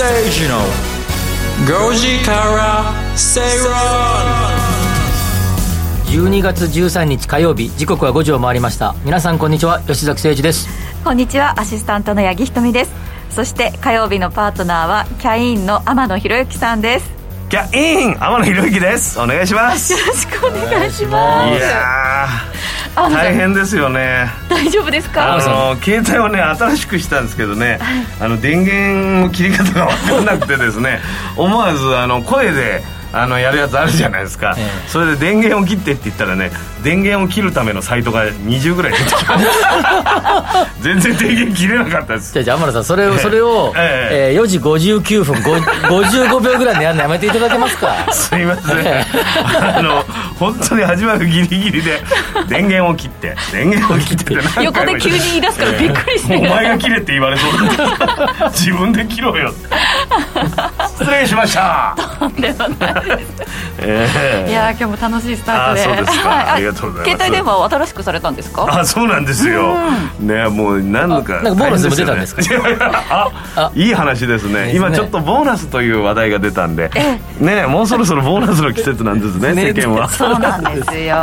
吉崎誠二の5時から正論12月13日火曜日時刻は5時を回りました。皆さんこんにちは吉崎誠二です。こんにちはアシスタントの八木ひとみです。そして火曜日のパートナーはキャインの天野博之さんですキャイン天野博之です。お願いします。よろしくお願いします。いやー大変ですよね。大丈夫ですか？あの携帯をね新しくしたんですけどね、あの電源の切り方が分からなくてですね思わずあの声であのやるやつあるじゃないですか、ええ。それで電源を切ってって言ったらね電源を切るためのサイトが20ぐらい出てきました 全然電源切れなかったです。じゃあじゃあ天野さんそれをそれを、ええ。ー4時59分ご55秒ぐらいでやるのやめていただけますか？すいません。あの本当に始まるギリギリで電源を切って電源を切ってって 横で急に言い出すからびっくりして。お前が切れって言われそうだ。自分で切ろうよ失礼しました。でもないええ。いやー今日も楽しいスタートで。あそうですか。はい。ありがとうございます。携帯電話を新しくされたんですか？あそうなんですよ。ねもう何度か。あなんかボーナスも出たんですか？ああ。いい話ですね。ね。今ちょっとボーナスという話題が出たんで。ねもうそろそろボーナスの季節なんですねね世間は。そうなんですよ。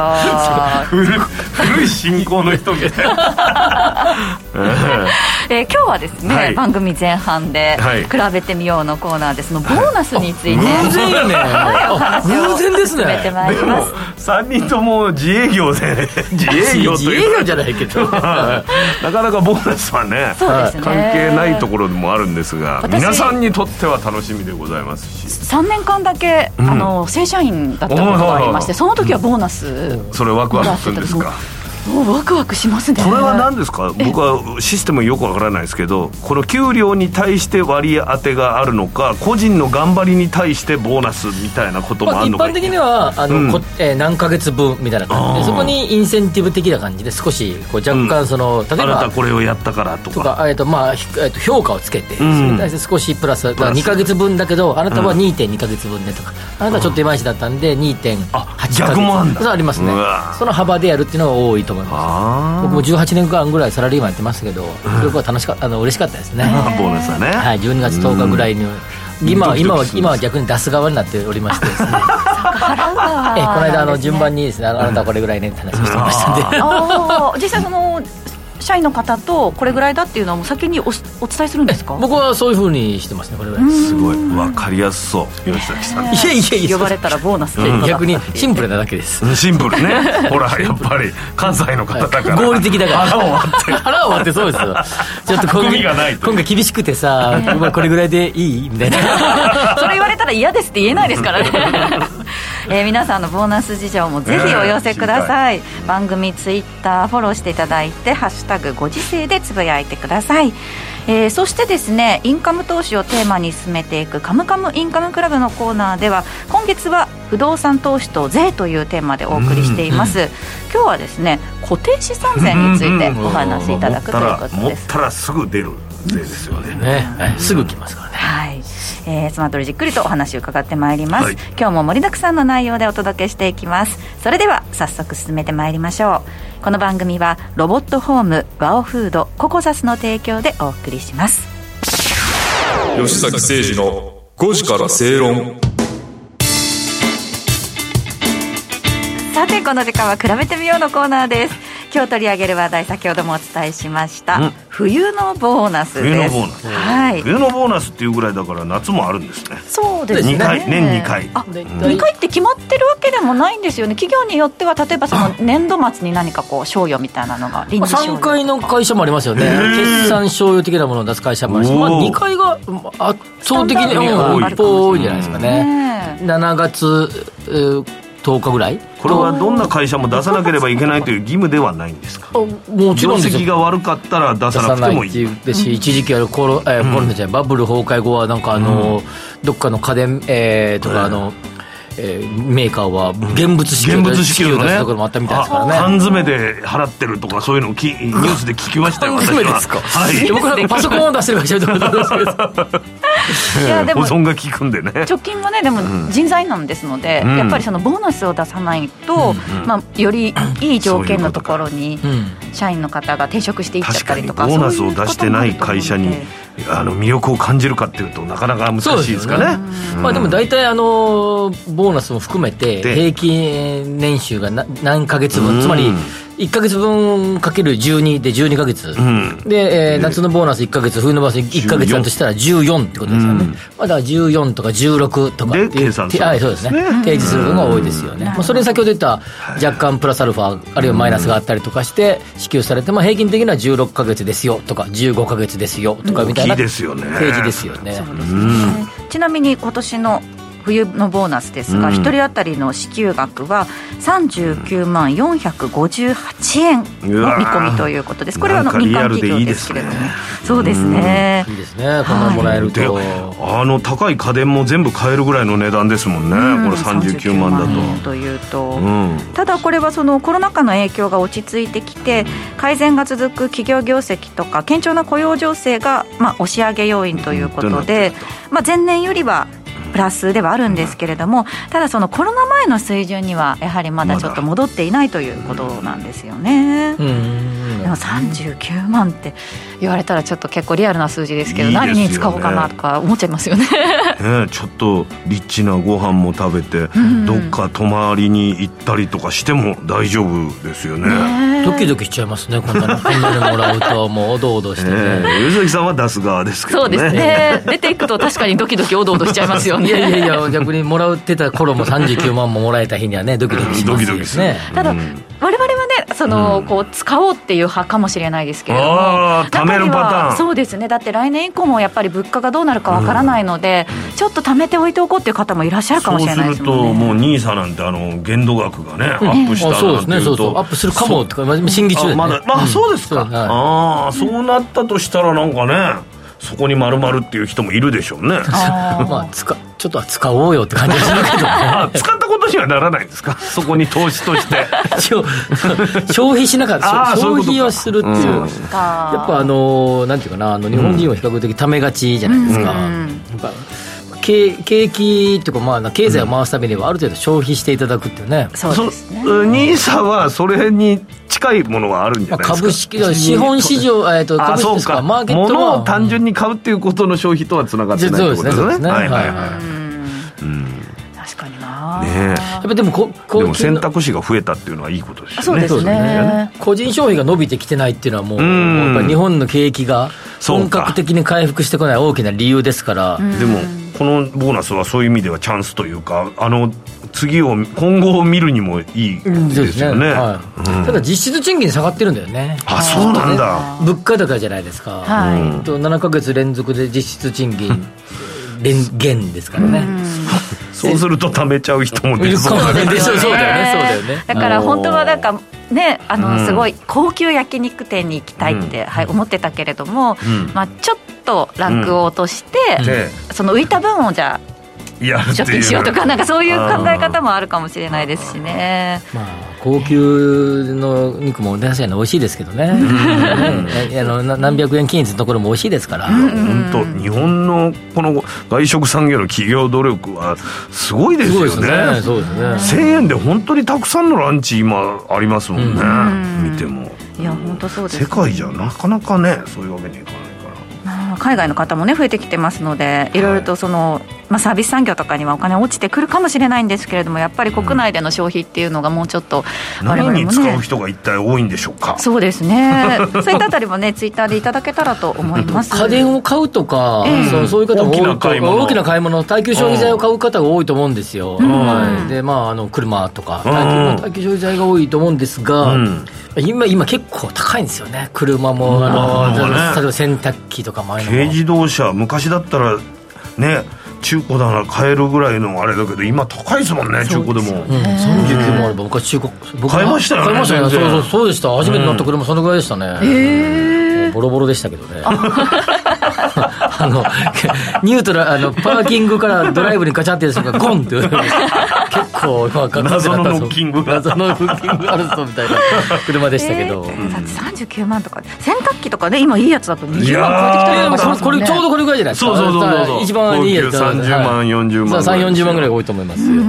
古古い信仰の人みたいな えー今日はですね、はい。番組前半ではい。比べてみようのコーナーでそのボーナスについて、偶然やね。は偶然ですね進めてまいります。3人とも自営業で。自営業と自営いう業じゃないけど。はいなかなかボーナスはねそうですね。関係ないところでもあるんですが私皆さんにとっては楽しみでございますし。3年間だけ、あの正社員だったことがありましてその時はボーナス、それワクワクするんですかワクワクしますね。これは何ですか？僕はシステムよくわからないですけどこの給料に対して割り当てがあるのか個人の頑張りに対してボーナスみたいなこともまあ、一あるのか。般的にはあの、うん。こえー何ヶ月分みたいな感じ。あー。でそこにインセンティブ的な感じで少しこう若干その、例えあなたばこれをやったからととかか、えっとまあひえっと評価をつけて、ん。それに対して少しプラスだから2か月分だけどあなたは2.2か月分ねとか、あなたはちょっといまいちだったんで2.8あヶ月。逆もあんだ。そうありますね。その幅でやるっていうのが多いと思います。あ僕も18年間ぐらいサラリーマンやってますけど、すごく楽しかあの嬉しかったですね、あボーナスはね。はい、12月10日ぐらいに、今は今は今は逆に出す側になっておりましてですね。ええこの間あの順番ににですねあなたはこれぐらいねって話をしてましたんで、実際その社員の方とこれぐらいだっていうのはもう先におしお伝えするんですか？僕はそういうふうにしてますねこれぐらい。ですすごい。わかりやすそう。吉崎さん。いやいやいや呼ばれたらボーナスいやで逆にシンプルなだけです。シンプルね。ほらやっぱり関西の方だから。合理的だから。腹を割って。腹を割ってそうですよ。ちょっと今含みがないと回今回厳しくてさお前これぐらいでいい？みたいな。それ言われたら嫌ですって言えないですからね えー皆さんのボーナス事情もぜひお寄せください、番組ツイッターフォローしていただいて「ハッシュタグご時世」でつぶやいてください、えーそしてですねインカム投資をテーマに進めていく「カムカムインカムクラブ」のコーナーでは今月は不動産投資と税というテーマでお送りしています、今日はですね固定資産税についてお話しいただくということ持っですたらすぐ出る税ですよね。ねはいすぐ来ますからね。はい、えー、その後じっくりとお話を伺ってまいります、はい。今日も盛りだくさんの内容でお届けしていきます。それでは早速進めてまいりましょう。この番組はロボットホームワオフードココザスの提供でお送りします。吉崎誠二の5時から正論。さてこの時間は比べてみようのコーナーです今日取り上げる話題先ほどもお伝えしました、うん。冬のボーナスです。冬のボーナス。はい。冬のボーナスっていうぐらいだから夏もあるんですね。そうですね。二回年二回。あで2回って決まってるわけでもないんですよね。企業によっては例えばその年度末に何かこう賞与みたいなのが臨時賞与3回の会社もありますよね。決算賞与的なものを出す会社もあるし、まあ、おー。2回が圧倒的に一方多いんじゃないですかね。ね7月えー10日ぐらい？これはどんな会社も出さなければいけないという義務ではないんですか？あもち業ろんですよ。績が悪かったら出出さなくてさない。ってもいいいうですし、一時期あるコロ,、えーコロナじゃないバブル崩壊後はなんかあの、どっかの家電、えーとか、あのえーメーカーは現物支給現物支給のね。を出すところもあったみたいですからね。あ缶詰で払ってるとかそういうのをきニュースで聞きましたよ缶詰ですか。私ははい僕なんかパソコンを出してる会社ですけど。いやでも保存が効くんでね。貯金もねでも人材なんですので、うん。やっぱりそのボーナスを出さないと、まあ、よりいい条件のところにうん。社員の方が転職していっちゃったりとかーナスを出してない会社にあの魅力を感じるかっていうとなかなか難しいですかね。まあ、でも大体あのボーナスも含めてで平均年収がな何ヶ月分、うんつまり1ヶ月分かける12で12ヶ月、ん。で、えー夏のボーナス1ヶ月冬のボーナス1ヶ月だとしたら14ってことですよね、うん。まだ14とか16とかっていうで計算するはいそうですね。提示する分が多いですよね、まあ、それに先ほど言った若干プラスアルファあるいはマイナスがあったりとかして支給されて、まあ、平均的には16ヶ月ですよとか15ヶ月ですよとかみたいな大きいですよね。提示ですよね。ちなみに今年の冬のボーナスですが、うん。一人当たりの支給額は39万458円の見込みということです。これはあの民間リアルでいい企業でですけれども、そうですね。いいですね。こんなのもらえると、であの高い家電も全部買えるぐらいの値段ですもんね、うん。これ39万だと、円というと、うん。ただこれはそのコロナ禍の影響が落ち着いてきて改善が続く企業業績とか堅調な雇用情勢がまあ押し上げ要因ということで、まあ、前年よりはプラスではあるんですけれどもただそのコロナ前の水準にはやはりまだちょっと戻っていないということなんですよね。うんでも39万って言われたらちょっと結構リアルな数字ですけどいいですよね。何に使おうかなとか思っちゃいますよね。ね、ちょっとリッチなご飯も食べて、どっか泊まりに行ったりとかしても大丈夫ですよね。ドキドキしちゃいますねこんなの。こんなのもらうともうおどおどしてね、ええ上崎さんは出す側ですけどね。そうですね。出ていくと確かにドキドキおどおどしちゃいますよね。いやいやいや逆にもらってた頃も39万ももらえた日にはねドキドキしますよね。ドキドキする。ただ、うん。我々はねその、こう使おうっていう派かもしれないですけれども。貯めるパターン。中にはそうですね。だって来年以降もやっぱり物価がどうなるかわからないので、ちょっと貯めておいておこうっていう方もいらっしゃるかもしれないですそうするともうニーサなんてあの限度額がね、アップしたあなんてそうですねそうそう。とアップするかもとかま審議中で、ね、あまだあそうですか、はい。ああそうなったとしたらなんかねそこに丸々っていう人もいるでしょうね。まあ使ちょっとは使おうよって感じがするけど。ね あ使ったことにはならないんですか？そこに投資として。消消費しなかった。消費をするっていう、うん。か。やっぱあのなんていうかなあの日本人は比較的ためがちじゃないですか、うん。やっぱ景景気っていうかまあ経済を回すためにはある程度消費していただくっていうね、そうですね。はそれに近いものはあるんじゃまあ、ないですか。株式 資本市場、えっと、あ株式ですか？マーケット物はを単純に買うっていうことの消費とはつながってないってことですそうですね。ねはいはい。はうん。確かにな。いねやっぱでもここでも選択肢が増えたっていうのはいいことですよね。そうですね。個人消費が伸びてきてないっていうのはもう、ん。やっぱり日本の景気が本格的に回復してこない大きな理由ですから、でもこのボーナスはそういう意味ではチャンスというかあの次を今後を見るにもいいですよね,、はい。ただ実質賃金下がってるんだよね。あそうなんだ。物価高じゃないですか、はい。うん。と7か月連続で実質賃金連減ですからね、そうすると貯めちゃう人も出そうだね。でしょそうだよね。そうだよね。だから本当はなんかねあうん。のすごい高級焼肉店に行きたいって、はい、思ってたけれども、ん。まあ、ちょっとランクを落として、でその浮いた分をじゃあ出品しようとかなんかそういう考え方もあるかもしれないですしね。まあ高級の肉も確かに美味しいですけどね、ね。あのな何百円均一のところも美味しいですから、本当日本のこの外食産業の企業努力はすごいですよね。すね。そうですね。1000円で本当にたくさんのランチ今ありますもんね、見ても。いや本当そうです、世界じゃなかなかねそういうわけにいかない海外の方もね増えてきてますのでいろいろとその、まあ、サービス産業とかにはお金落ちてくるかもしれないんですけれどもやっぱり国内での消費っていうのがもうちょっと我々もね。何に使う人が一体多いんでしょうか？そうですね。そういったあたりもねツイッターでいただけたらと思います。家電を買うとか、ええ。そうそういう方も多いと大きな買い物。大きな買い物耐久消費財を買う方が多いと思うんですよ、はい、でまああの車とか耐久消費財が多いと思うんですが、うん今今結構高いんですよね。車もあの、まあね。例えば洗濯機とかもあ軽自動車昔だったらね中古だなら買えるぐらいのあれだけど今高いですもんね中古でも。うん、39もあれば僕は中古僕は買いましたよね買いましたね。そうそうそうでした。初めて乗った車そのぐらいでしたね、もうボロボロでしたけどね。あのニュートラルあのパーキングからドライブにガチャってやつがゴンって。結 こ謎のノッキングが。謎のノッキングアルストみたいな。車でしたけど、えーだって39万とか。洗濯機とかね今いいやつだと20万超えてきたりとかまあしますもんね。これちょうどこれぐらいじゃないですか。そうそうそうそう。一番いいやつ高級30万40万3 4 0万ぐらいが多いと思いますよ。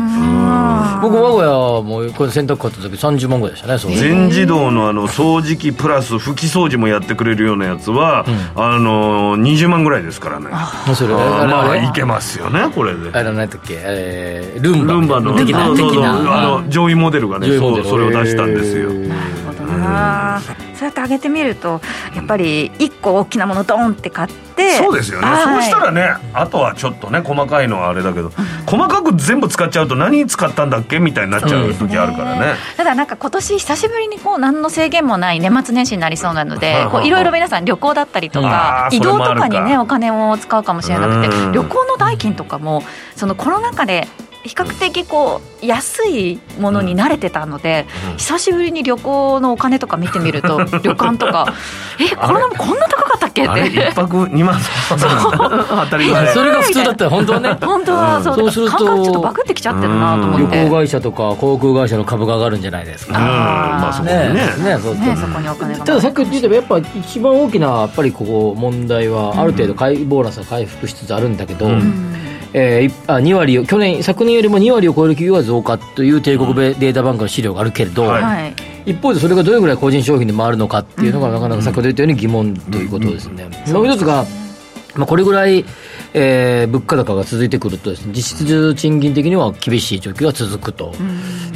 僕我が家もこれ洗濯買った時30万ぐらいでしたねそう全自動のあの掃除機プラス拭き掃除もやってくれるようなやつは、あの20万ぐらいですからね。もうそれあーあれあれまあいけますよねこれで。あの何やったっけえールンバルンバの的なそうそうそう。的な。あの上位モデルがねそうそれを出したんですよ。なるほどな。そうやって上げてみるとやっぱり1個大きなものドンって買ってそうですよね、はい。そうしたらねあとはちょっとね細かいのはあれだけど、細かく全部使っちゃうと何に使ったんだっけみたいになっちゃう時あるからね、ただなんか今年久しぶりにこう何の制限もない年末年始になりそうなのではいろいろ皆さん旅行だったりとあか。移動とかにねお金を使うかもしれなくてうん。旅行の代金とかもそのコロナ禍で比較的こう安いものに慣れてたので、久しぶりに旅行のお金とか見てみると旅館とか えコロナもこんな高かったっけって。一泊2万当たり前。それが普通だったら本当はね。本当はそう,、そうすると感覚ちょっとバグってきちゃってるなと思旅って。行会社とか航空会社の株が上がるんじゃないですか。うん。まあそこにね。ね。ねそうねそこにお金が。たださっき言ってたやっぱ一番大きなやっぱりここ問題はある程度回ボーナスが回復しつつあるんだけど、えーいあ2割を去年昨年よりも2割を超える企業が増加という帝国データバンクの資料があるけれど、はい。はい。一方でそれがどれぐらい個人消費に回るのかっていうのがなかなか先ほど言ったように疑問ということですね、もう一つが、まあ、これぐらい、えー物価高が続いてくるとです、ね、実質賃金的には厳しい状況が続くと、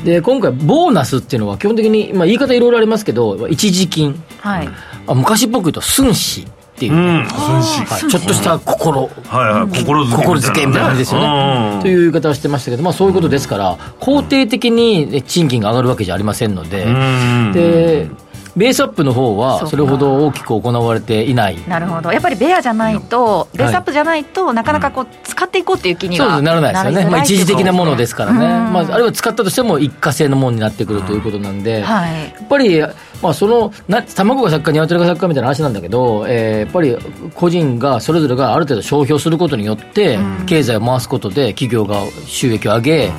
で今回ボーナスっていうのは基本的に、まあ、言い方いろいろありますけど一時金。はい。あ昔っぽく言うと寸志っていう、うん。はい。ちょっとした心。はいはい。心づけ心づけみたいな感じですよね。という言い方をしてましたけど、まあ、そういうことですから、肯定的に賃金が上がるわけじゃありませんので、うん。でベースアップの方は、それほど大きく行われていない。なるほど。やっぱりベアじゃないと、ベースアップじゃないと、なかなかこう使っていこうっていう気にはそうならないですよね、まあ、一時的なものですからね、うん。まあ、あるいは使ったとしても一過性のものになってくるということなんで、はい。やっぱり、まあ、そのな卵が先か鶏が先かみたいな話なんだけど、えーやっぱり個人がそれぞれがある程度消費をすることによって、経済を回すことで企業が収益を上げ、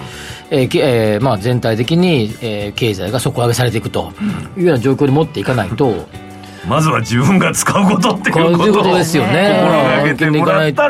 えーきえーまあ、全体的に、えー経済が底上げされていくというような状況に持っていかないと、まずは自分が使うことっていうことですよね。心がけてもらったは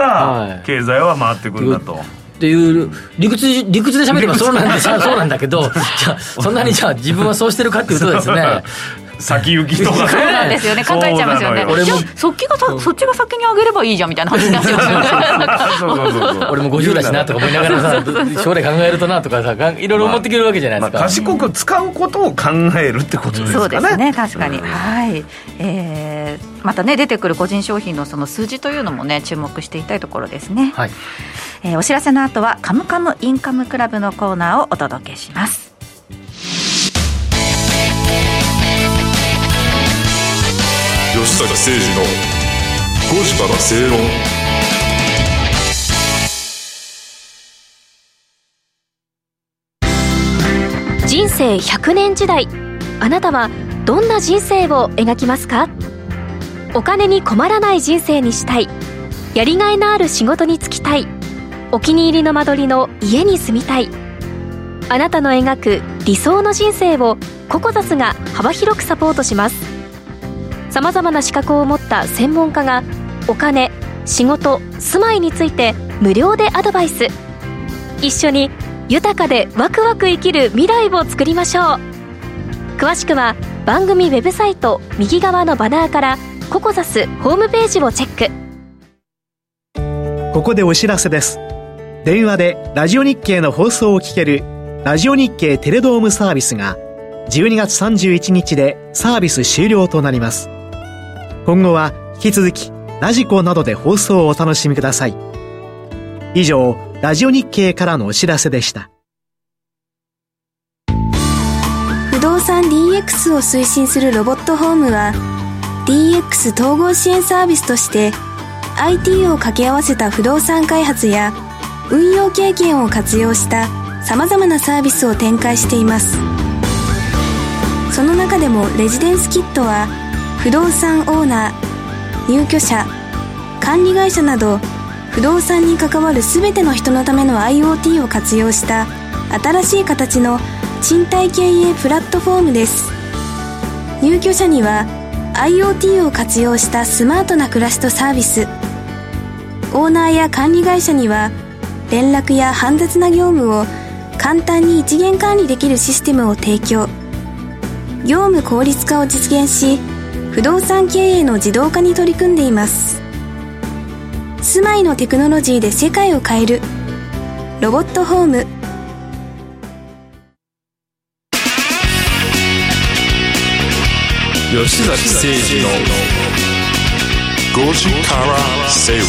らい。経済は回ってくんだと。っていう理屈理屈で喋ればそうなんで そうなんだけどじゃあそんなにじゃあ自分はそうしてるかっていうとですね 先行きとかね。そうなんですよね。考えちゃいますよね。俺もそっちがさそっちが先に上げればいいじゃんみたいな話になっちゃいますよね。そうそうそうそう。俺も50だしなとか思いながらさ将来考えるとなとかさがいろいろ思ってくるわけじゃないまあ、ですか、賢く使うことを考えるってことですかね。そうですね確かに、はい、えーまたね出てくる個人商品のその数字というのもね注目していきたいところですね、はい。えーお知らせの後はカムカムインカムクラブのコーナーをお届けします吉坂誠二の5時から正論人生100年時代あなたはどんな人生を描きますか？お金に困らない人生にしたい。やりがいのある仕事に就きたい。お気に入りの間取りの家に住みたい。あなたの描く理想の人生をココザスが幅広くサポートします。さまざまな資格を持った専門家がお金仕事住まいについて無料でアドバイス一緒に豊かでワクワク生きる未来を作りましょう詳しくは番組ウェブサイト右側のバナーからココザスホームページをチェックここでお知らせです。電話でラジオ日経の放送を聞けるラジオ日経テレドームサービスが12月31日でサービス終了となります。今後は引き続きラジコなどで放送をお楽しみください。以上、ラジオ日経からのお知らせでした。不動産 DX を推進するロボットホームは DX 統合支援サービスとして IT を掛け合わせた不動産開発や運用経験を活用した様々なサービスを展開していますその中でもレジデンスキットは不動産オーナー入居者管理会社など不動産に関わる全ての人のための IoT を活用した新しい形の賃貸経営プラットフォームです。入居者には IoT を活用したスマートな暮らしとサービス。オーナーや管理会社には連絡や煩雑な業務を簡単に一元管理できるシステムを提供。業務効率化を実現し不動産経営の自動化に取り組んでいます。住まいのテクノロジーで世界を変える。ロボットホーム。吉崎誠二の5時から正論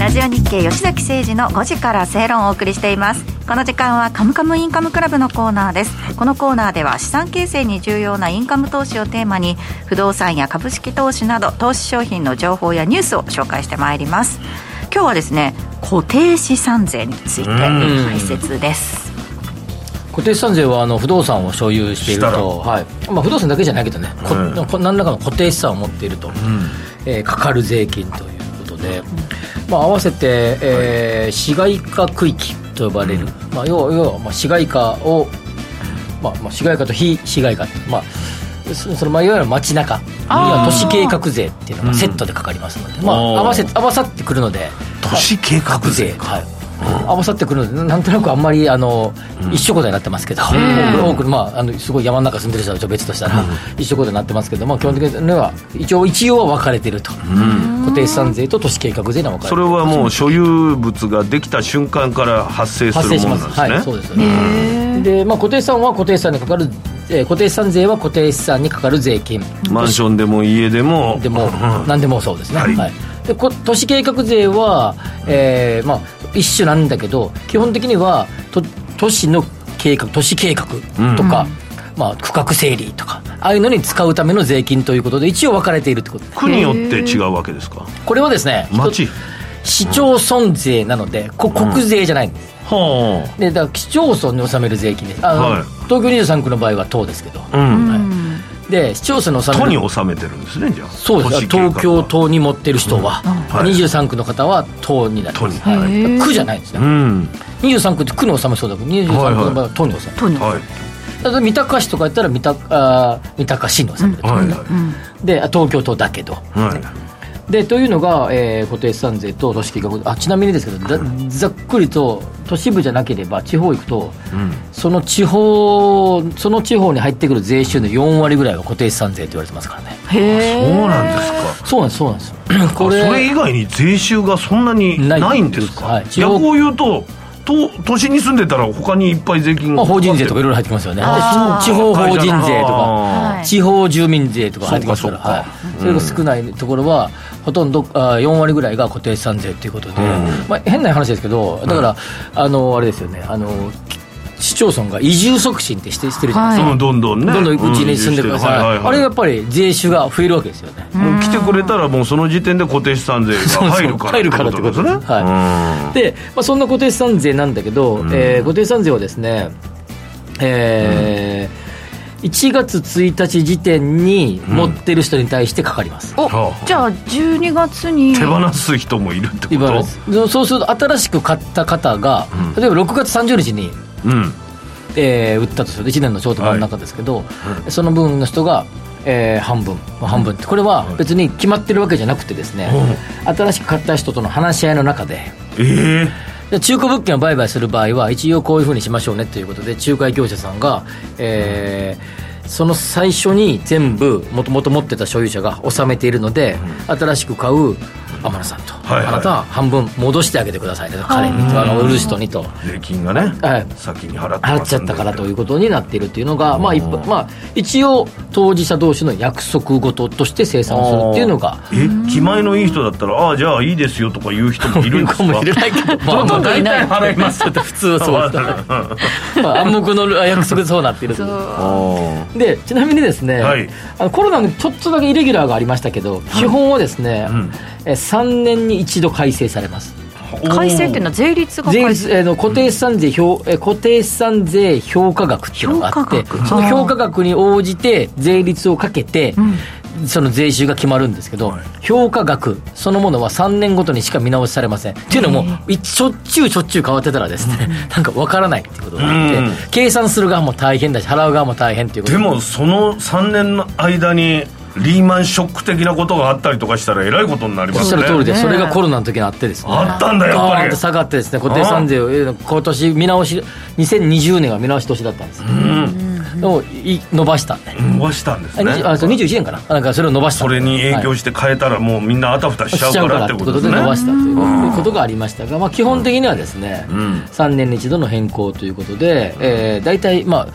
ラジオ日経吉崎誠二の5時から正論をお送りしていますこの時間はカムカムインカムクラブのコーナーです。このコーナーでは資産形成に重要なインカム投資をテーマに不動産や株式投資など投資商品の情報やニュースを紹介してまいります。今日はですね固定資産税について解説です。固定資産税はあの不動産を所有していると、はい。まあ、不動産だけじゃないけどね、こうん。こ何らかの固定資産を持っていると、えーかかる税金ということで、まあ、合わせて、えー市街化区域と呼ばれる、まあ、要は要はまあ市街化を、まあまあ、市街化と非市街化、まあそそのまあいわゆる街中。には都市計画税っていうのがセットでかかりますので、まあ、あー。合わせ合わさってくるので。都市計画税。はい合わさってくるのでなんとなくあんまりあの、一緒ことになってますけど、多くまあ、あのすごい山の中住んでる人は別としたら、一緒ことになってますけど、まあ、基本的には一応一応は分かれてると、固定資産税と都市計画税には分かれてる。それはもう所有物ができた瞬間から発生す発生しまるものなんですす。ねはいそうです。よねで、まあ、固定資産は固定資産にかかる、えー固定資産税は固定資産にかかる税金。マンションでも家でも。でも 何でもそうですね、はい。はいでこ都市計画税は、えーまあ、一種なんだけど基本的にはと都市の計画都市計画とか、まあ、区画整理とかああいうのに使うための税金ということで一応分かれているってこと。区によって違うわけですか？これはですね町？市町村税なのでこ国税じゃないんです、はでだから市町村に納める税金です。あの、はい。東京23区の場合は都ですけど、あうん。はい、で市町村に納める都に収めてるんですねじゃあ。そうです。東京都に持ってる人は、はい。23区の方は都になります、都にはい区じゃないんですね、うん。23区って区に納めそうだけど23区の場合は都に納める、はい例えば三鷹市とかやったら三鷹あー三鷹市に納めると、はい。であ東京都だけど。はいでというのが、えー固定資産税と都市計画あちなみにですけどざざっくりと都市部じゃなければ地方行くと、その地方その地方に入ってくる税収の4割ぐらいは固定資産税と言われてますからね。そうなんですか。そうなんですそうなんです。ここれそれ以外に税収がそんなにないんですか、はい。逆を言うとと都心に住んでたら他にいっぱい税金まあ、法人税とかいろいろろ入ってきますよね。地方法人税とかはい。地方住民税とか入ってきますから。そうかそうか。はい、それが少ないところはほとんどあ4割ぐらいが固定資産税ということで、まあ、変な話ですけどだから、あのあれですよねあの市町村が移住促進ってしてしてるじゃないですか、うんどんどんねどんどんうちに住んでください,、はいはいはい。あれやっぱり税収が増えるわけですよね、もう来てくれたらもうその時点で固定資産税が入るから入るからってことですね、はい。で、まあ、そんな固定資産税なんだけど、えー固定資産税はですね、えー1月1日時点に持ってる人に対してかかります、おはあ。じゃあ12月に。手放す人もいるってこと？そうすると新しく買った方が、例えば6月30日に、うん。えー売ったとすると1年のちょうど真ん中ですけど、その分の人が、えー半分、まあ半分ってこれは別に決まってるわけじゃなくてですね、新しく買った人との話し合いの中でええで中古物件を売買する場合は一応こういうふうにしましょうねということで仲介業者さんが、えーその最初に全部もともと持ってた所有者が納めているので、新しく買う天野さんと、はいはい。あなたは半分戻してあげてくださいね。彼にとあの売る人にと。税金がね、はい。先に払って払っちゃったからということになっているっていうのが、まあまあ、一応当事者同士の約束事として生産をするっていうのが。え気前のいい人だったらああじゃあいいですよとか言う人もいるんですか？かもしれないけど、まあ、ほとんどいない大体払いますって普通はそうです。まあ。暗黙の約束でそうなっているあでちなみにですね、はい。あのコロナのちょっとだけイレギュラーがありましたけど、基本はですね、え3年に一度改正されます。改正っていうのは税率が税改正。率えーの固定資産税評、え固定資産税評価額っていうのがあってその評価額に応じて税率をかけて、その税収が決まるんですけど、評価額そのものは3年ごとにしか見直しされません。っていうのも、いしょっちゅうしょっちゅう変わってたらですね、なんかわからないっていうことがあって、うん。計算する側も大変だし、払う側も大変っていうことで。もその3年の間にリーマンショック的なことがあったりとかしたらえらいことになりおっますね。しゃる通りで、それがコロナの時にあってですね。あったんだやっぱり。下がってですね、固定資産税を、えー今年見直し、2020年が見直し年だったんです。でもい伸ばしたんで。伸ばしたんですあね20あそう21年かな。なんかそれを伸ばした。それに影響はいして変えたらもうみんなあたふたしちゃうからってことで伸ばしたということがありましたが、まあ、基本的にはですね、3年に一度の変更ということで、えー、大体、まあ、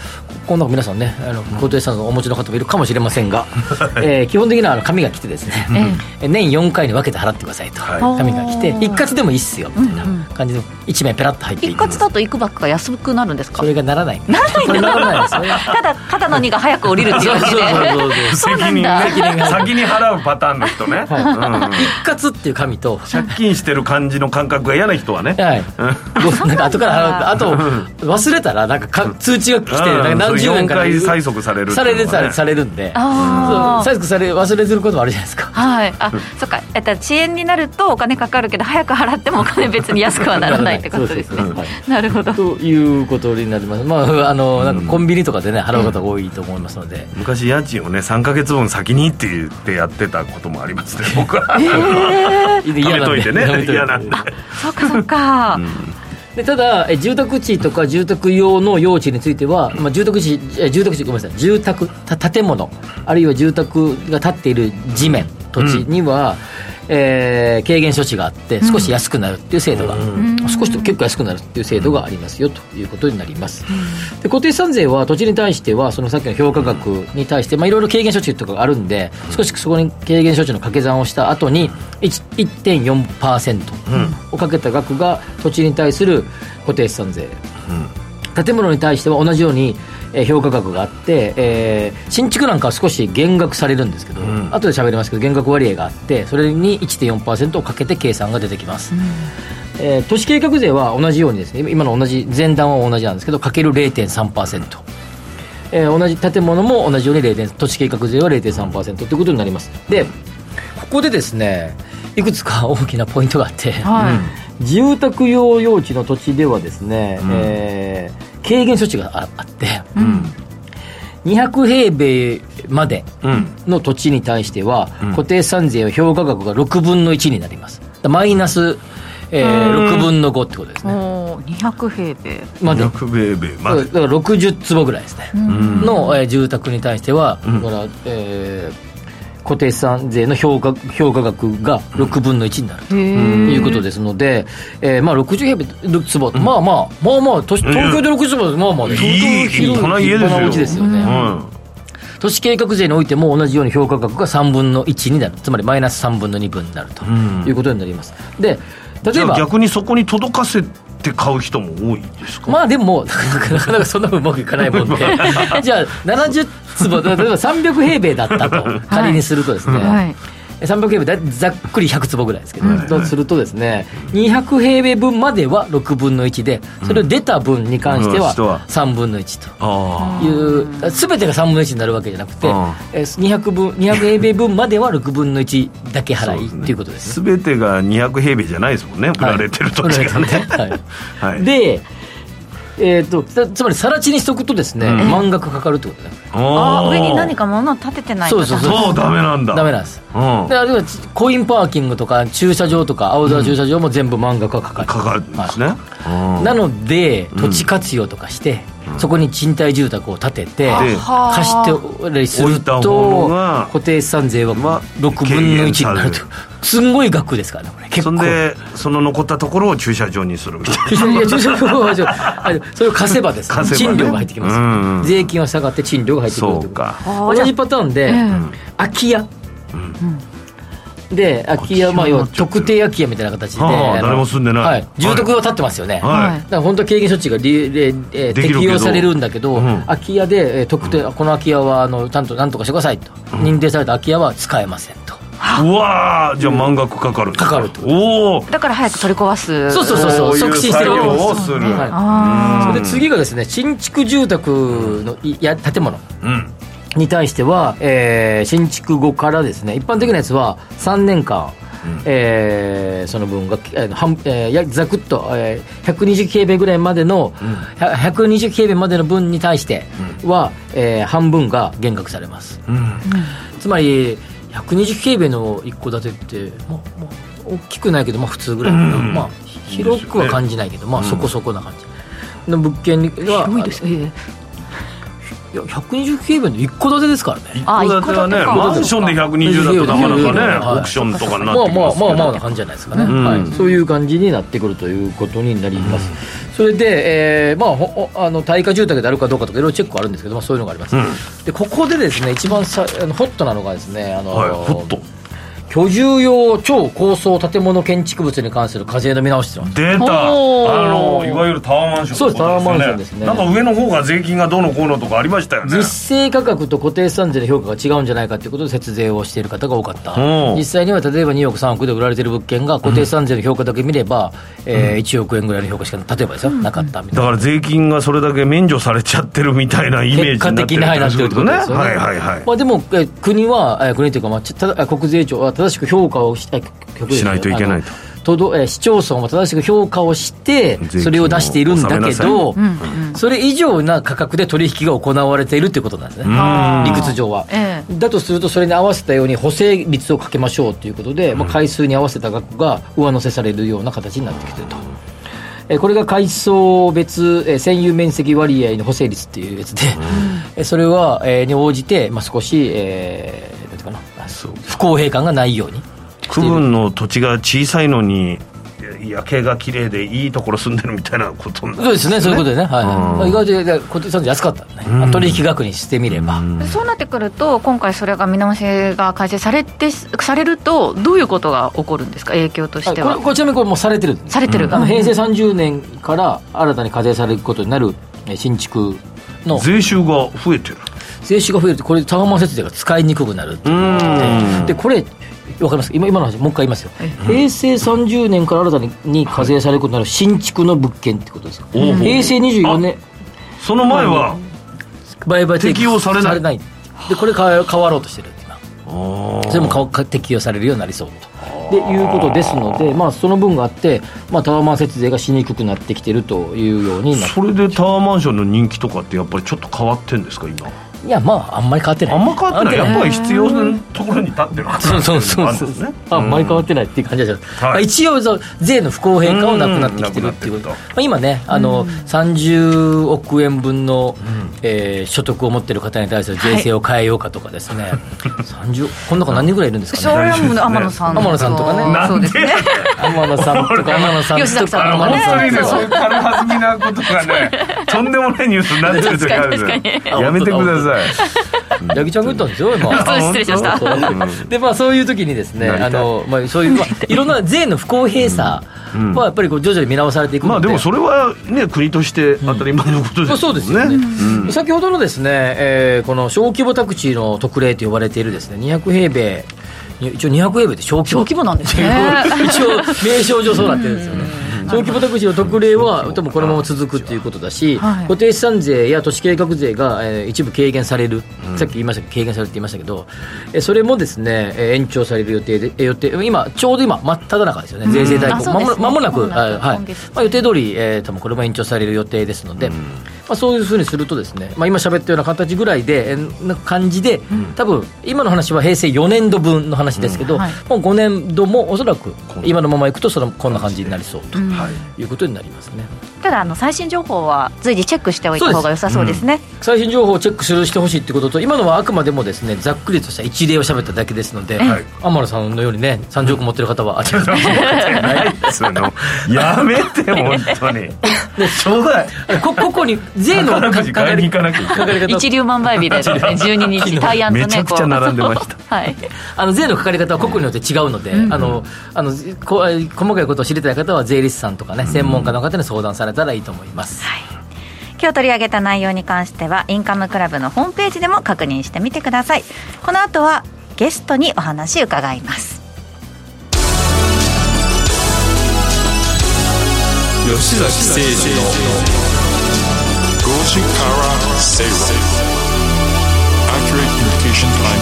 こんな皆さんね、あの固定資産をお持ちの方もいるかもしれませんが、えー基本的にはあの紙が来てですね、え 年4回に分けて払ってくださいと、はい。紙が来て、一括でもいいっすよみたいな感じで、1枚ペラッと入ってい一括だといくばくが安くなるんですか？それがならない。ならないならない。ただ肩の荷が早く降りるっていうだけで。そうなん責任だね先に払うパターンの人ね、うん一括っていう紙と、借金してる感じの感覚が嫌な人はねはい、ごなんか後から払うあと忘れたらなんかか通知が来てなんか何十年かそう4回催促されるされるさされるんで催促され忘れてることもあるじゃないですかはい、あ、そっか、えっと、遅延になるとお金かかるけど、早く払ってもお金別に安くはならないってことですね。なるほど。ということになります。まああのなんかコンビニとかでね払う方が多いと思いますので、昔家賃をね3か月分先にって言ってやってたこともありますね僕は、嫌やめといてね。やめといて。嫌なんでそっかそっか。でただえ住宅地とか住宅用の用地については、まあ、住宅地え住宅地ごめんなさい。住宅た建物あるいは住宅が建っている地面土地には、えー軽減処置があって少し安くなるっていう制度が、少しと結構安くなるっていう制度がありますよということになります、で固定資産税は土地に対してはそのさっきの評価額に対してまあいろいろ軽減処置とかがあるんで少しそこに軽減処置の掛け算をした後に1 1.4%をかけた額が土地に対する固定資産税、建物に対しては同じように、えー評価額があって、えー新築なんかは少し減額されるんですけど、後で喋りますけど減額割合があってそれに1.4%をかけて計算が出てきます、えー都市計画税は同じようにですね今の同じ前段は同じなんですけどかける0.3%えー同じ建物も同じように0.3都市計画税は0.3%ということになります。でここでですねいくつか大きなポイントがあって、はい。住宅用用地の土地ではですね、えー軽減措置がああって、200平米までの土地に対しては、固定資産税は評価額が6分の1になります。マイナス、えー6分の5ってことですね。おー200平米。まで。200米米まで。だから60坪ぐらいですね、の、えー住宅に対しては、だから、えー固定資産税の評価評価額が6分の1になるということですので、えーまあ、60平米坪、まあまあまあまあ都市東京で60坪まあまあね相当広い立派な家ですよ。立派なお家ですよね、うん。都市計画税においても同じように評価額が3分の1になる。つまりマイナス3分の2分になるということになります。で例えば逆にそこに届かせて買う人も多いですか？まあでも、なかなかそんなうまくいかないもんで、じゃあ70坪、例えば300平米だったと、仮にするとですね、はい。300平米だいざっくり100坪ぐらいですけど、とするとですね200平米分までは6分の1でそれを出た分に関してはうん人は。3分の1と。あいう全てが3分の1になるわけじゃなくて、うん。えー 200, 分200平米分までは6分の1だけ払いっていうことですね。全てが200平米じゃないですもんね。売られてる土地がね、はい。はい。で、えー、とつつまり更地にしとくとですね、満額かかるってことね。あー。上に何かか物を立ててないと。そうそうそう。ダメなんだ。ダメなんです。うん。であるいはコインパーキングとか駐車場とか青空駐車場も全部満額がかかる、かかるんですね、うん。なので土地活用とかして、そこに賃貸住宅を建てて、で貸しておりするとが固定資産税はまあ6分の1になると。すんごい額ですからねこれ結構。そんでその残ったところを駐車場にするみたいな。いや駐車場は それを貸せばですね賃料が入ってきます、うんうん。税金は下がって賃料が入ってくるというそうか。同じパターンで、空き家、で空き家まあ要は特定空き家みたいな形で、はあの誰も住んでない。はい、住宅は建ってますよね、はい。だから本当は軽減処置がりりえー適用されるんだけど、うん。空き家で、えー特定、この空き家はあのちゃんとなんとかしてくださいと、認定された空き家は使えませんと、うわーじゃあ満額かかる。かかるってこおおだから早く取り壊す。そうそうそうそう。促進してるわけですをする、はい。それで次がですね新築住宅のいや建物。うんに対しては、えー新築後からですね一般的なやつは3年間、えーその分が、えー半えーやざくっと、えー120平米ぐらいまでの、100 120平米までの分に対しては、えー半分が減額されます、つまり120平米の一戸建てって、まあまあ、大きくないけど、まあ、普通ぐらい。かな、まあ、広くは感じないけど、まあ、そこそこな感じ。の物件は広いです。ねいや120平米の一戸建てですからね。あ一戸建てはねマンションで120だとなかなかねはい。オークションとかになまあまあってきますけど。まあまあな感じじゃないですかね、うん。はい、そういう感じになってくるということになります、それで、えーまあ、あの耐荷住宅であるかどうかとかいろいろチェックあるんですけど、まあ、そういうのがあります、でここでですね一番さあのホットなのがですねあの、はい。ホット居住用超高層建物建築物に関する課税の見直しっていうのが出た。あのいわゆるタワーマンションそうですタワーマンションですね。なんか上の方が税金がどうのこうのとかありましたよね。実勢価格と固定資産税の評価が違うんじゃないかということで節税をしている方が多かった、うん。実際には例えば2億、3億で売られている物件が固定資産税の評価だけ見れば、えー1億円ぐらいの評価しか例えばですよ、なかったみたいな。だから税金がそれだけ免除されちゃってるみたいなイメージになってる結果的にはいなってるってことですよね。はいはいはい。まあ、でも、え国は、え国というか、まあ、ちただ国税庁は正しく評価をししないといけないと。都道え市町村は正しく評価をしてそれを出しているんだけどそれ以上な価格で取引が行われているということなんですね理屈上は、えだとするとそれに合わせたように補正率をかけましょうということで、まあ、回数に合わせた額が上乗せされるような形になってきていると。えーこれが階層別、えー占有面積割合の補正率っていうやつで、えーそれは、えーに応じて、まあ、少し、えー不公平感がないように。区分の土地が小さいのに夜景が綺麗でいいところ住んでるみたいなことになるそうですねそういうことでね、はい。うん。まあ、意外とで固定資産税安かった。ん。でね、まあ取引額にしてみれば、そうなってくると今回それが見直しが改正されてされるとどういうことが起こるんですか？影響とはいしては、これちなみにこれもうされてるんです。されてる、あのうん平成30年から新たに課税されることになるえー新築の。税収が増えてる税収が増えるとこれタワーマン節税が使いにくくなるっていううん。でこれわかります？今今の話もう一回言いますよ。平成30年から新たにに課税されることになる新築の物件ってことですよ。平成24年。その前は売買適用されない。でこれ変わ変わろうとしてる今。あそれも適用されるようになりそう。とでいうことですので、まあ、その分があって、まあ、タワーマン節税がしにくくなってきてるというようにそれでタワーマンションの人気とかってやっぱりちょっと変わってんですか今？いやまああんまり変わってない。あんま変わってない。やっぱりり必要なところに立ってるそうそうそうそう、ねあんまり変わってないっていう感じです、はい。まあ、一応税の不公平感はなくなってきてるっていうこと、今ねあの、30億円分の、えー所得を持ってる方に対する税制を変えようかとかですね、30この中何人ぐらいいるんですそかね？れはもう天野さん天野さんとかね。そうですね天野さんとか天野さんとか。吉崎さんとかね。天野さんとかそういう軽はずみなことがねとんでもないニュースになってる時あるん。ですよやめてください。八木ちゃんが言ったんですよ今。そう失礼しました。でまあそういう時にですねあの、まあ、そういう、まあ、いろんな税の不公平さはやっぱりこう徐々に見直されていくので、まあでもそれはね国として当たり前のことですよね、まあそうですよね、うん。先ほどのですね、えーこの小規模宅地の特例と呼ばれているですね200平米。一応200平米って小規模。小規模なんですね。一応名称上そうなってるんですよね小規模宅地の特例は多分このまま続くっていうことだし、はい。固定資産税や都市計画税が、えー一部軽減される、さっき言いましたけど軽減されて言いましたけど、えーそれもですね、えー延長される予定でえー予定今ちょうど今真っ只中ですよね。税制大あ綱まもなく間もなくはいまあ、予定通り、えー、多分これも延長される予定ですので、まあ、そういうふうにするとですね、まあ、今喋ったような形ぐらいで、えーな感じで、多分今の話は平成4年度分の話ですけど、うん。はい。もう5年度もおそらく今のままいくとそのこんな感じになりそうと。はい。いうことになりますね。ただあの最新情報は随時チェックしておいた方が良さそうですね。最新情報をチェックするしてほしいってことと今のはあくまでもですねざっくりとした一例を喋っただけですので、はい。天野さんのようにね30億持ってる方はうないですよ。やめて本当に。ちょうだい。こここに税のかかかり方。一粒万倍日でです。ね12日大安とねめちゃくちゃ並んでました。はい。あの税のかかり方は個々によって違うので、あのあのこ細かいことを知りたい方は税理士さんとかね、専門家の方に相談されたらいいと思います。今日取り上げた内容に関してはインカムクラブのホームページでも確認してみてください。この後はゲストにお話伺います。吉崎誠二の5時から正論 Accurate communication time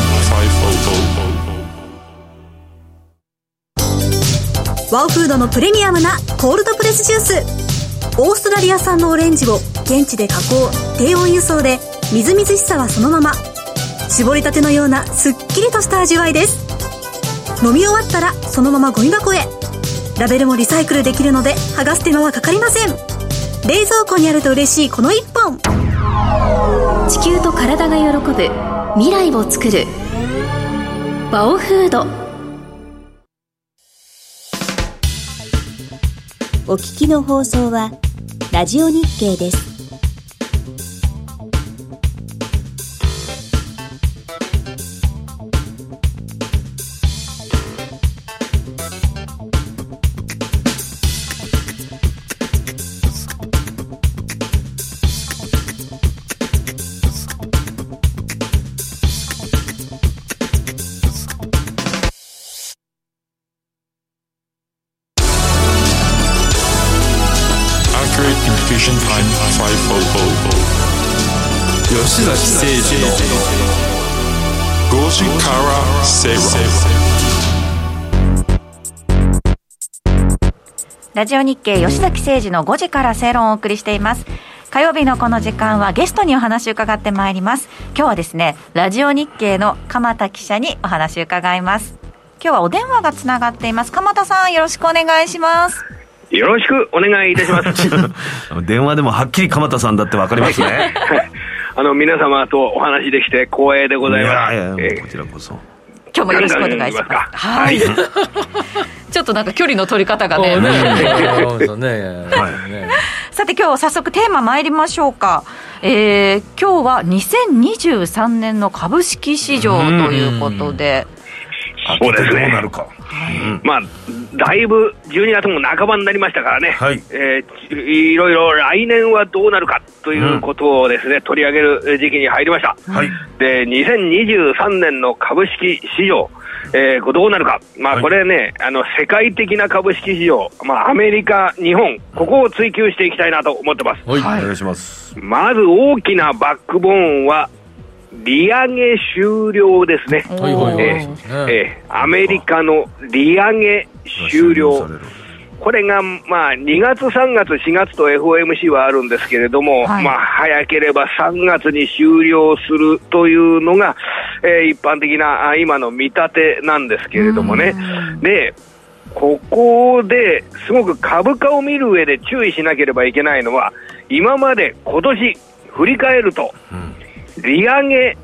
500. ワオフードのプレミアムなコールドプレスジュース。オーストラリア産のオレンジを現地で加工低温輸送でみずみずしさはそのまま。絞りたてのようなすっきりとした味わいです。飲み終わったらそのままゴミ箱へ。ラベルもリサイクルできるので剥がす手間はかかりません。冷蔵庫にあると嬉しいこの一本。地球と体が喜ぶ未来を作る。バオフード。お聞きの放送はラジオ日経です。ラジオ日経吉崎誠二の5時から正論をお送りしています。火曜日のこの時間はゲストにお話を伺ってまいります。今日はですねラジオ日経の鎌田記者にお話を伺います。今日はお電話がつながっています。鎌田さんよろしくお願いします。よろしくお願いいたします。電話でもはっきり鎌田さんだってわかりますね。あの皆様とお話できて光栄でございます。いやいやこちらこそ。今日もよろしくお願いします。はい。ちょっとなんか距離の取り方がね。さて今日早速テーマ参りましょうか。えー、今日は2023年の株式市場ということで。そうですね。どうなるか。うん、まあ、だいぶ12月も半ばになりましたからね、はい。えー、いろいろ来年はどうなるかということをですね、うん、取り上げる時期に入りました。はい、で、2023年の株式市場、えー、どうなるか、まあ、これね、はい、あの世界的な株式市場、まあ、アメリカ、日本、ここを追求していきたいなと思ってます。はい、はい、お願いします。まず大きなバックボーンは、利上げ終了ですね、はいはいはい。えーえー、アメリカの利上げ終了、これが、まあ、2月、3月、4月と FOMC はあるんですけれども、はい、まあ、早ければ3月に終了するというのが、えー、一般的な今の見立てなんですけれどもね。でここですごく株価を見る上で注意しなければいけないのは、今まで今年振り返ると、うん利上げ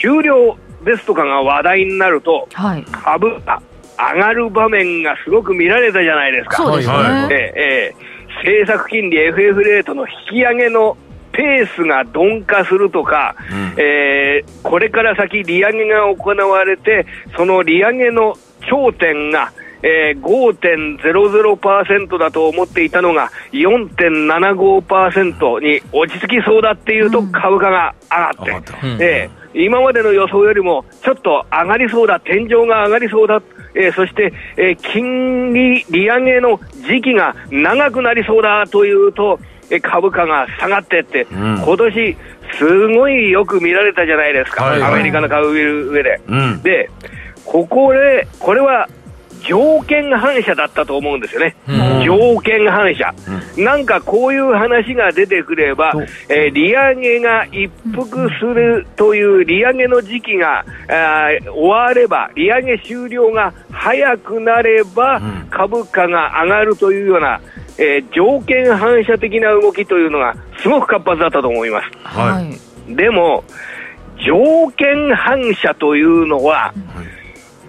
終了ですとかが話題になると、はい、株上がる場面がすごく見られたじゃないですか。そうですね。ええ政策金利 FF レートの引き上げのペースが鈍化するとか、うん、えー、これから先利上げが行われて、その利上げの頂点が、えー、5.00%だと思っていたのが4.75%に落ち着きそうだっていうと株価が上がって、うん、えー、今までの予想よりもちょっと上がりそうだ、天井が上がりそうだ、えー、そして、えー、金利利上げの時期が長くなりそうだというと、え株価が下がっていって、うん、今年すごいよく見られたじゃないですか、はいはい、アメリカの株見る上で。うん、でここで、これは条件反射だったと思うんですよね、条件反射、うん、なんかこういう話が出てくれば、えー、利上げが一服するという利上げの時期が、あ終われば、利上げ終了が早くなれば、株価が上がるというような、えー、条件反射的な動きというのがすごく活発だったと思います。はい、でも条件反射というのは、はい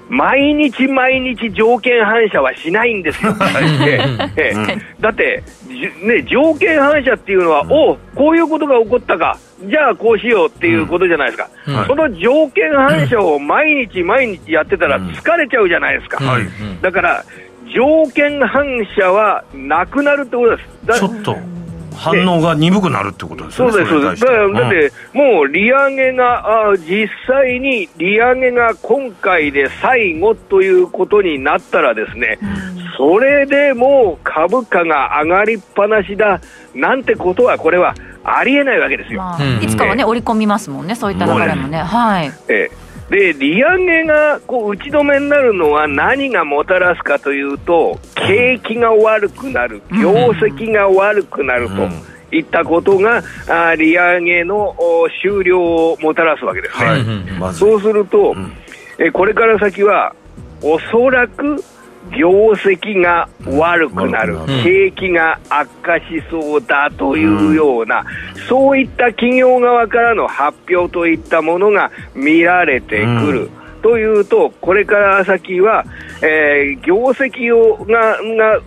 毎日毎日条件反射はしないんですよ。だって、ね、条件反射っていうのは、うん、おこういうことが起こったか、じゃあこうしようっていうことじゃないですか、うん、その条件反射を毎日毎日やってたら疲れちゃうじゃないですか、うん、だから条件反射はなくなるってことです。ちょっと反応が鈍くなるってことですね、そうです、そうです、だだって、もう利上げがあ、実際に利上げが今回で最後ということになったら、ですね、それでもう株価が上がりっぱなしだなんてことは、これはありえないわけですよ。まあ、いつかはね、織り込みますもんね、そういった流れもね。はい。ええで、利上げがこう打ち止めになるのは何がもたらすかというと、景気が悪くなる、業績が悪くなると。いったことが、あ利上げのお終了をもたらすわけですね。まずそうすると、えこれから先は、おそらく業績が悪くなる、景気が悪化しそうだというような、そういった企業側からの発表といったものが見られてくる。というと、これから先は、えー業績をがが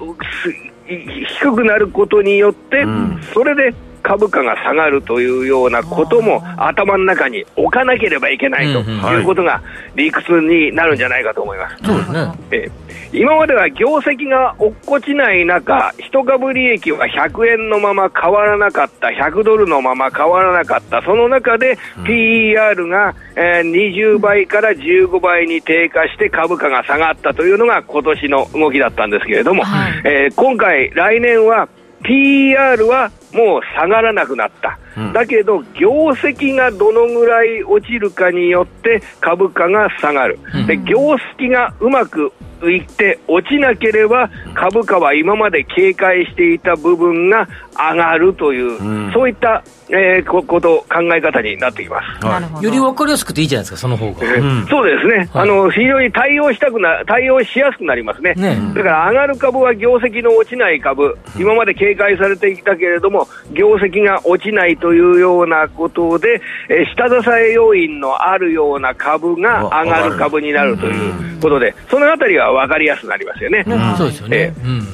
低くなることによって、それで株価が下がるというようなことも頭の中に置かなければいけないとい。うことが理屈になるんじゃないかと思います。そうですね。えー今までは業績が落っこちない中、一株利益は100円のまま変わらなかった、100ドルのまま変わらなかった、その中で PER が、えー20倍から15倍に低下して株価が下がったというのが今年の動きだったんですけれども、えー今回、来年は PER はもう下がらなくなった。だけど、業績がどのぐらい落ちるかによって株価が下がる。で、業績がうまくいって落ちなければ株価は今まで警戒していた部分が上がるという、そういった、えーここと、考え方になってきます。なるほど。より分かりやすくていいじゃないですか、その方が。えそうですね、あの非常に対応したくな対応しやすくなりますね、ねだから上がる株は業績の落ちない株、今まで警戒されてきたけれども、業績が落ちないというようなことで、えー下支え要因のあるような株が上がる株になるということで、そのあたりは分かりやすくなりますよね。そうですよね。うん。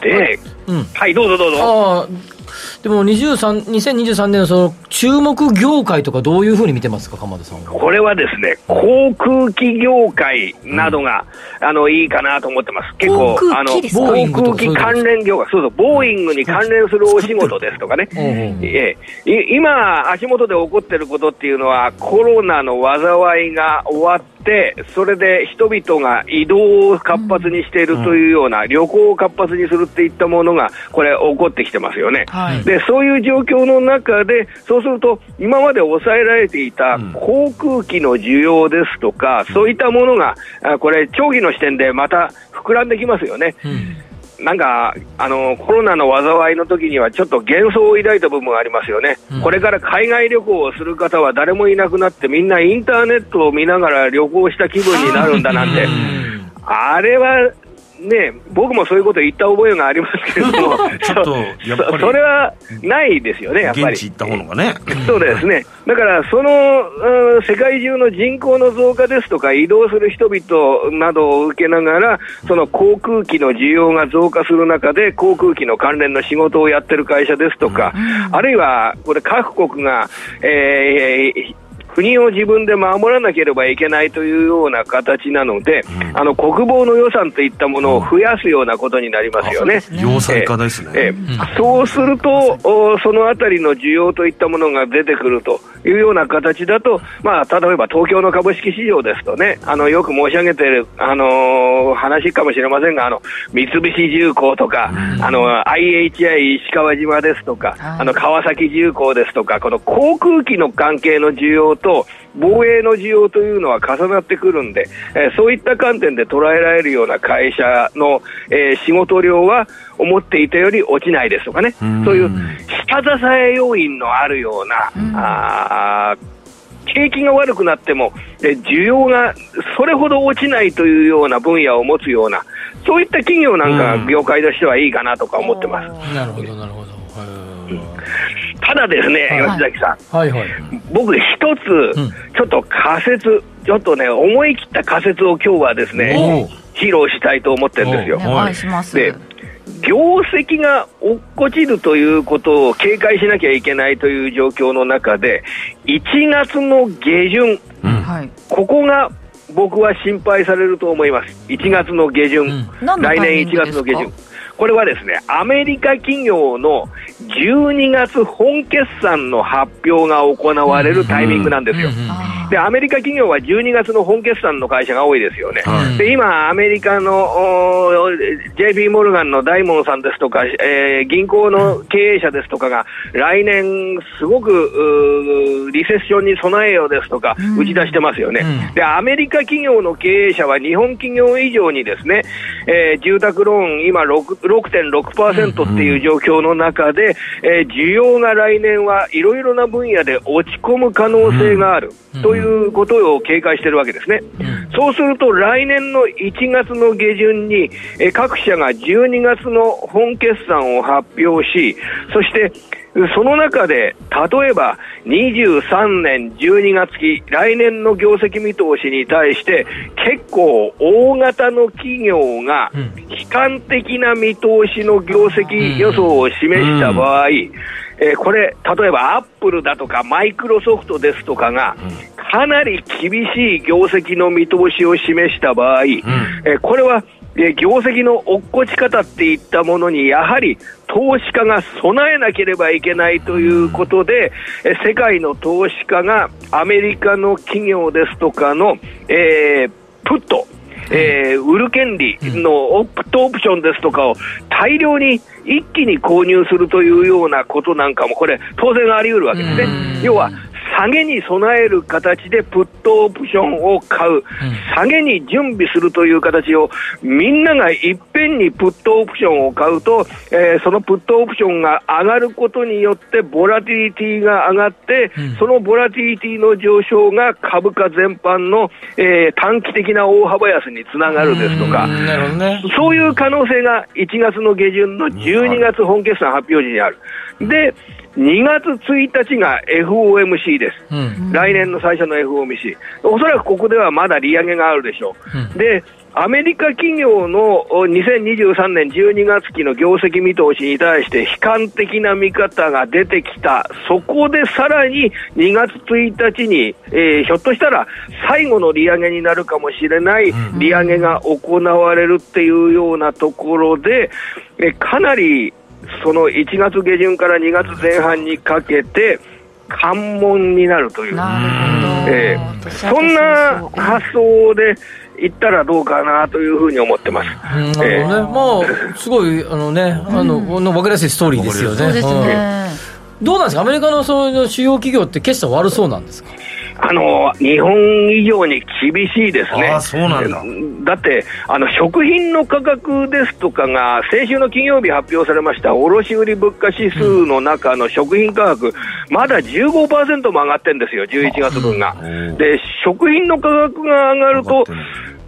で、うん。はい、どうぞどうぞ。でも23 2023年のその注目業界とかどういうふうに見てますか、鎌田さんは？これはですね、航空機業界などが、あの、いいかなと思ってます。結構航、空あの、航空機関連業界、そうそう、ボーイングに関連するお仕事ですとかね。うんうんええい今、足元で起こっていることっていうのは、コロナの災いが終わって、それで人々が移動を活発にしているというような、旅行を活発にするっていったものが、これ、起こってきてますよね。はいでそういう状況の中で、そうすると、今まで抑えられていた航空機の需要ですとか、そういったものが、あこれ、長期の視点でまた膨らんできますよね。なんかあのコロナの災いの時にはちょっと幻想を抱いた部分がありますよね、これから海外旅行をする方は誰もいなくなって、みんなインターネットを見ながら旅行した気分になるんだなんて、あれはね、僕もそういうこと言った覚えがありますけれども、ちょっとやっぱりそそれはないですよね、やっぱり。現地行った方がね。そうですね。だから、その、うん世界中の人口の増加ですとか、移動する人々などを受けながら、その航空機の需要が増加する中で、航空機の関連の仕事をやってる会社ですとか、あるいは、これ各国が、えー国を自分で守らなければいけないというような形なので、あの国防の予算といったものを増やすようなことになりますよね。要塞化ですね。ええ。そうすると、おそのあたりの需要といったものが出てくるというような形だと、まあ、例えば東京の株式市場ですとね、あのよく申し上げている、あのー話かもしれませんが、あの三菱重工とか、あの IHI 石川島ですとか、あの川崎重工ですとか、この航空機の関係の需要と、防衛の需要というのは重なってくるんで、えーそういった観点で捉えられるような会社の、えー仕事量は思っていたより落ちないですとかね、そういう下支え要因のあるような、あー景気が悪くなっても、えー需要がそれほど落ちないというような分野を持つような、そういった企業なんか、業界としてはいいかなとか思ってます。なるほど、なるほど。ただですね、はい吉崎さん、はいはい。僕、一つ、ちょっと仮説、ちょっとね、思い切った仮説を今日はですね、披露したいと思ってるんですよ。お願いします。で業績が落っこちるということを警戒しなきゃいけないという状況の中で、1月の下旬、はい。ここが僕は心配されると思います。1月の下旬、何のタイ来年1ミングですか？月の下旬。これはですね、アメリカ企業の12月本決算の発表が行われるタイミングなんですよ。で、アメリカ企業は12月の本決算の会社が多いですよね。で、今、アメリカの JP モルガンの大門さんですとか、えー、銀行の経営者ですとかが、来年、すごくリセッションに備えようですとか、打ち出してますよね。で、アメリカ企業の経営者は日本企業以上にですね、えー、住宅ローン、今6.6%っていう状況の中で、えー、需要が来年はいろいろな分野で落ち込む可能性がある、ということを警戒してるわけですね。そうすると来年の1月の下旬に、えー、各社が12月の本決算を発表し、そしてその中で、例えば23年12月期、来年の業績見通しに対して、結構大型の企業が悲観的な見通しの業績予想を示した場合、えー、これ、例えばアップルだとかマイクロソフトですとかが、かなり厳しい業績の見通しを示した場合、えー、これはで業績の落っこち方っていったものに、やはり投資家が備えなければいけないということで、世界の投資家がアメリカの企業ですとかの、えー、プット、えー、売る権利のプットオプションですとかを大量に一気に購入するというようなことなんかも、これ、当然あり得るわけですね。要は下げに備える形でプットオプションを買う、下げに準備するという形を、みんながいっぺんにプットオプションを買うと、えー、そのプットオプションが上がることによって、ボラティリティが上がって、うん、そのボラティリティの上昇が株価全般の、えー、短期的な大幅安につながるですとか、ね、そういう可能性が1月の下旬の12月本決算発表時にある。で2月1日が FOMC です、うん、来年の最初の FOMC、おそらくここではまだ利上げがあるでしょう。うん、でアメリカ企業の2023年12月期の業績見通しに対して悲観的な見方が出てきた、そこでさらに2月1日に、えー、ひょっとしたら最後の利上げになるかもしれない利上げが行われるっていうようなところで、えかなりその1月下旬から2月前半にかけて、関門になるという、えー、そんな発想でいったらどうかなというふうに思ってます。なるほどね、えー、まあ、すごい、あのね、あの、うん、分かりやすいストーリーですよね。そうですね。どうなんですか、アメリカのそういう主要企業って決算悪そうなんですか？あの日本以上に厳しいですね。あそうなんだ。だってあの、食品の価格ですとかが、先週の金曜日発表されました卸売物価指数の中の食品価格、まだ15%も上がってるんですよ、11月分が。で、食品の価格が上がると、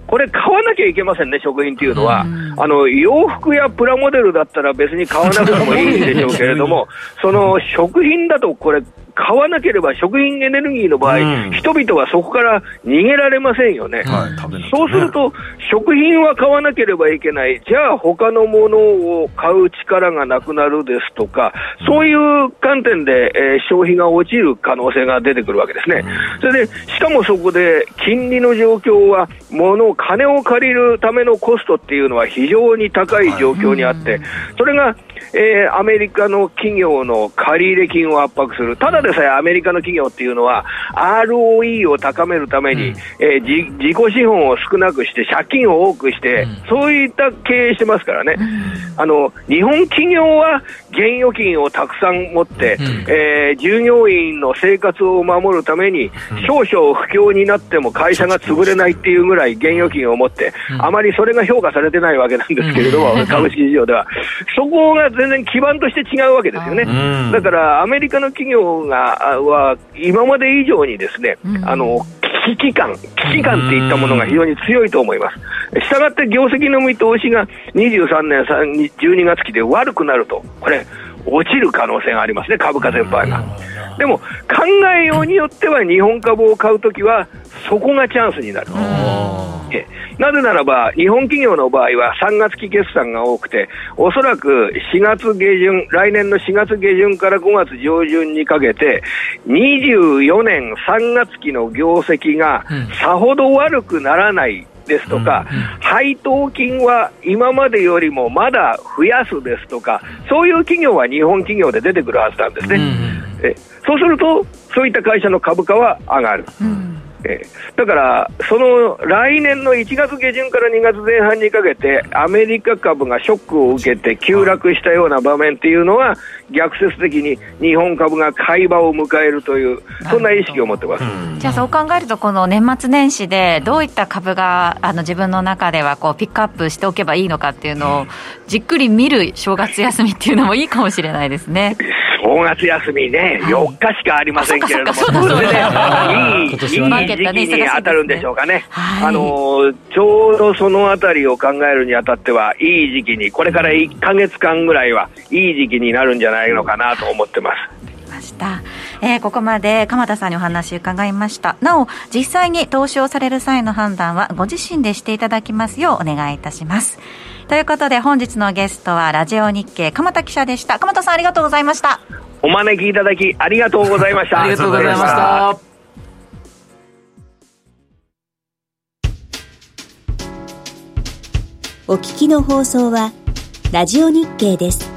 これ、買わなきゃいけませんね、食品っていうのは、あの洋服やプラモデルだったら別に買わなくてもいいんでしょうけれども、その食品だとこれ、買わなければ食品エネルギーの場合、うん、人々はそこから逃げられませんよね、はいね、そうすると、食品は買わなければいけない、じゃあ他のものを買う力がなくなるですとか、そういう観点で、えー、消費が落ちる可能性が出てくるわけですね、うん、それでしかもそこで金利の状況は、物、金を借りるためのコストっていうのは非常に高い状況にあって、それがえー、アメリカの企業の借入金を圧迫する、ただでさえアメリカの企業っていうのは、ROE を高めるために、うん、えー、自己資本を少なくして、借金を多くして、うん、そういった経営してますからね、うん、あの日本企業は現預金をたくさん持って、うん、えー、従業員の生活を守るために、少々不況になっても会社が潰れないっていうぐらい現預金を持って、あまりそれが評価されてないわけなんですけれども、株式市場では。そこが全然基盤として違うわけですよね。だからアメリカの企業がは今まで以上にですね、あの危機感、危機感っていったものが非常に強いと思います。したがって業績の見通しが23年12月期で悪くなると、これ、落ちる可能性がありますね、株価全般が。でも、考えようによっては、日本株を買うときは、そこがチャンスになる。なぜならば、日本企業の場合は3月期決算が多くて、おそらく4月下旬、来年の4月下旬から5月上旬にかけて、24年3月期の業績がさほど悪くならないですとか、配当金は今までよりもまだ増やすですとか、そういう企業は日本企業で出てくるはずなんですね。えそうすると、そういった会社の株価は上がる。えー、だから、その来年の1月下旬から2月前半にかけて、アメリカ株がショックを受けて急落したような場面っていうのは、逆説的に日本株が買い場を迎えるという、そんな意識を持ってます。じゃあそう考えると、この年末年始でどういった株があの自分の中ではこうピックアップしておけばいいのかっていうのを、じっくり見る正月休みっていうのもいいかもしれないですね。正月休みね、4日しかありませんけれども、それでいい今いい時期に当たるんでしょうかね。はいあのちょうどそのあたりを考えるにあたっては、いい時期に、これから1か月間ぐらいはいい時期になるんじゃないのかなと思ってます。ました、えーここまで鎌田さんにお話伺いましたなお実際に投資をされる際の判断はご自身でしていただきますようお願いいたしますということで本日のゲストはラジオ日経鎌田記者でした鎌田さんありがとうございましたお招きいただきありがとうございました。ありがとうございました。お聞きの放送は、ラジオ日経です。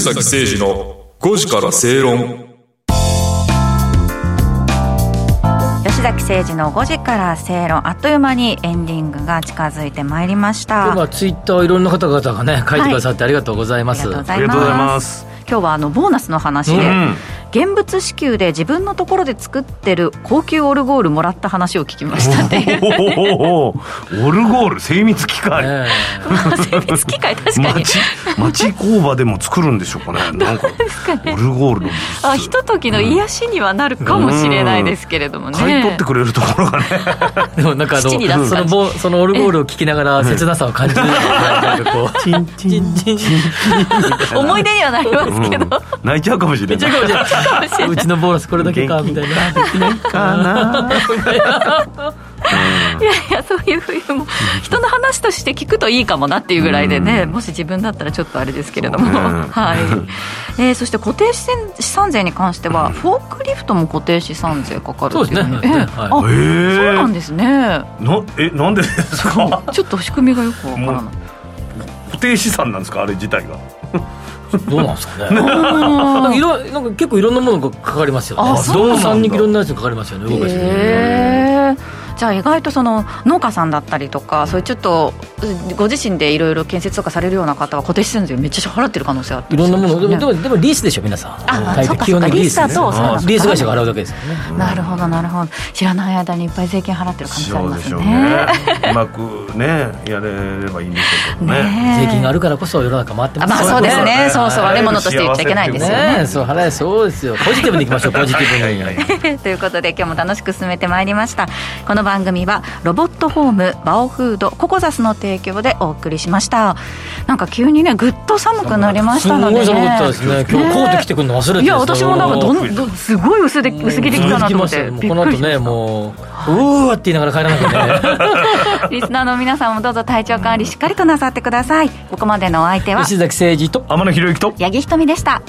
吉崎誠二の5時から正論。吉崎誠二の5時から正論。あっという間にエンディングが近づいてまいりました。今ツイッターいろんな方々がね書いてくださってありがとうございます、ありがとうございます。今日はあのボーナスの話で、うん現物支給で自分のところで作ってる高級オルゴールもらった話を聞きましたっていうおオルゴール精密機械、精密機械確かに町工場でも作るんでしょうかねなんかオルゴールのあひとときの癒しにはなるかもしれないですけれどもね、買い取ってくれるところがねでもなんかあ父に出のそのボそのオルゴールを聞きながら切なさを感じるようななんかこう思い出にはなりますけど、うかもしれない泣いちゃうかもしれない うちのボーナスこれだけかみたいな。できないかな。いやいやそういうふうにも人の話として聞くといいかもなっていうぐらいでね、もし自分だったらちょっとあれですけれども、はい。えーそして固定資産税に関しては、フォークリフトも固定資産税かかるっていうそうなんですね。なえなんでですか？ちょっと仕組みがよくわからない。固定資産なんですか？あれ自体がどうなんですかね。なんかいろなんか結構いろんなものがかかりますよね。動産にいろんなやつがかかりますよね動かしへえじゃあ意外とその農家さんだったりとかそういうちょっとうんご自身でいろいろ建設とかされるような方は固定資産税めっちゃ払ってる可能性あっていろんなもの。でもでもでもリースでしょ皆さん。あ大そっか基本的にリースそっかリースだとリース会社が払うだけですよね。なるほどなるほど。知らない間にいっぱい税金払ってる可能性ありますしょうね。うまくねやれればいいんでしょうけどね。ね 税金があるからこそ世の中回ってますあまあそうですね。そうそう悪いものとして言っちゃいけないですよね。ね。そう払えそうですよ。ポジティブにいきましょうポジティブに。ということで今日も楽しく進めてまいりました。この番組はロボットホームバオフードココザスの提供でお送りしました。なんか急にねぐっと寒くなりましたので、ね、すごい寒かったですね。今日コート着てくるの忘れていや私もなんかどんどんすごい薄で薄着できたなと思って。この後ねもううーわって言いながら帰らなきゃね リスナーの皆さんもどうぞ体調管理しっかりとなさってください。ここまでのお相手は吉崎誠二と天野博之と八木ひとみでした